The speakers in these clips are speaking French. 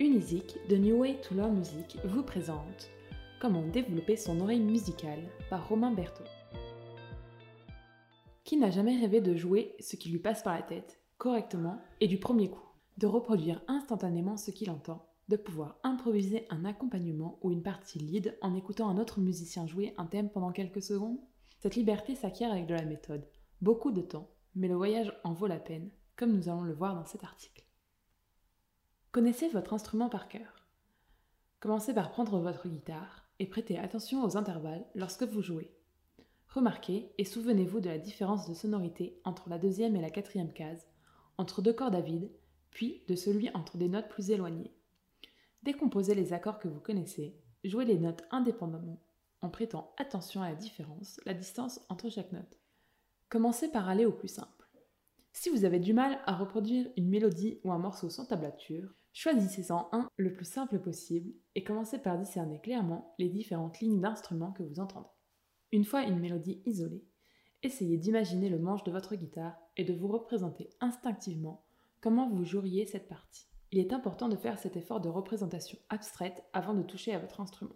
Unisic, de New Way to Learn Music, vous présente Comment développer son oreille musicale par Romain Berthaud. Qui n'a jamais rêvé de jouer ce qui lui passe par la tête, correctement et du premier coup? De reproduire instantanément ce qu'il entend, de pouvoir improviser un accompagnement ou une partie lead en écoutant un autre musicien jouer un thème pendant quelques secondes? Cette liberté s'acquiert avec de la méthode, beaucoup de temps, mais le voyage en vaut la peine, comme nous allons le voir dans cet article. Connaissez votre instrument par cœur. Commencez par prendre votre guitare et prêtez attention aux intervalles lorsque vous jouez. Remarquez et souvenez-vous de la différence de sonorité entre la deuxième et la quatrième case, entre deux cordes à vide, puis de celui entre des notes plus éloignées. Décomposez les accords que vous connaissez, jouez les notes indépendamment, en prêtant attention à la différence, la distance entre chaque note. Commencez par aller au plus simple. Si vous avez du mal à reproduire une mélodie ou un morceau sans tablature, choisissez-en un le plus simple possible et commencez par discerner clairement les différentes lignes d'instruments que vous entendez. Une fois une mélodie isolée, essayez d'imaginer le manche de votre guitare et de vous représenter instinctivement comment vous joueriez cette partie. Il est important de faire cet effort de représentation abstraite avant de toucher à votre instrument.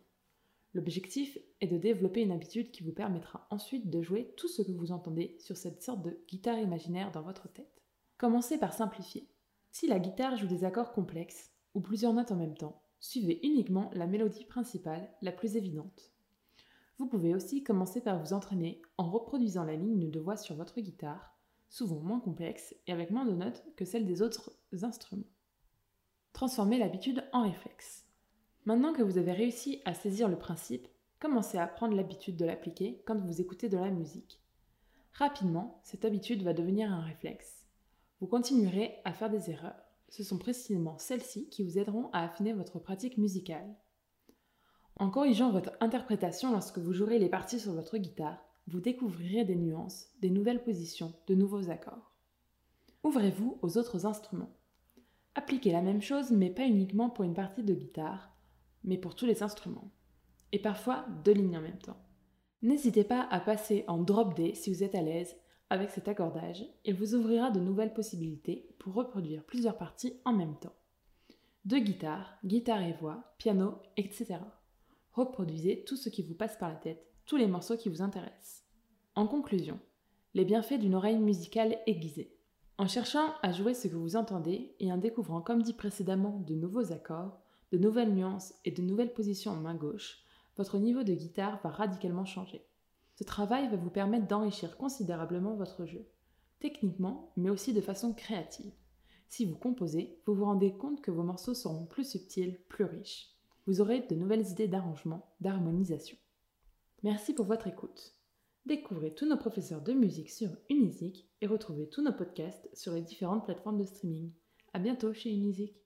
L'objectif est de développer une habitude qui vous permettra ensuite de jouer tout ce que vous entendez sur cette sorte de guitare imaginaire dans votre tête. Commencez par simplifier. Si la guitare joue des accords complexes, ou plusieurs notes en même temps, suivez uniquement la mélodie principale, la plus évidente. Vous pouvez aussi commencer par vous entraîner en reproduisant la ligne de voix sur votre guitare, souvent moins complexe et avec moins de notes que celle des autres instruments. Transformez l'habitude en réflexe. Maintenant que vous avez réussi à saisir le principe, commencez à prendre l'habitude de l'appliquer quand vous écoutez de la musique. Rapidement, cette habitude va devenir un réflexe. Vous continuerez à faire des erreurs. Ce sont précisément celles-ci qui vous aideront à affiner votre pratique musicale. En corrigeant votre interprétation lorsque vous jouerez les parties sur votre guitare, vous découvrirez des nuances, des nouvelles positions, de nouveaux accords. Ouvrez-vous aux autres instruments. Appliquez la même chose, mais pas uniquement pour une partie de guitare, mais pour tous les instruments. Et parfois deux lignes en même temps. N'hésitez pas à passer en drop D si vous êtes à l'aise avec cet accordage, il vous ouvrira de nouvelles possibilités pour reproduire plusieurs parties en même temps. Deux guitares, guitare et voix, piano, etc. Reproduisez tout ce qui vous passe par la tête, tous les morceaux qui vous intéressent. En conclusion, les bienfaits d'une oreille musicale aiguisée. En cherchant à jouer ce que vous entendez et en découvrant, comme dit précédemment, de nouveaux accords, de nouvelles nuances et de nouvelles positions en main gauche, votre niveau de guitare va radicalement changer. Ce travail va vous permettre d'enrichir considérablement votre jeu, techniquement, mais aussi de façon créative. Si vous composez, vous vous rendez compte que vos morceaux seront plus subtils, plus riches. Vous aurez de nouvelles idées d'arrangement, d'harmonisation. Merci pour votre écoute. Découvrez tous nos professeurs de musique sur Unisic et retrouvez tous nos podcasts sur les différentes plateformes de streaming. À bientôt chez Unisic.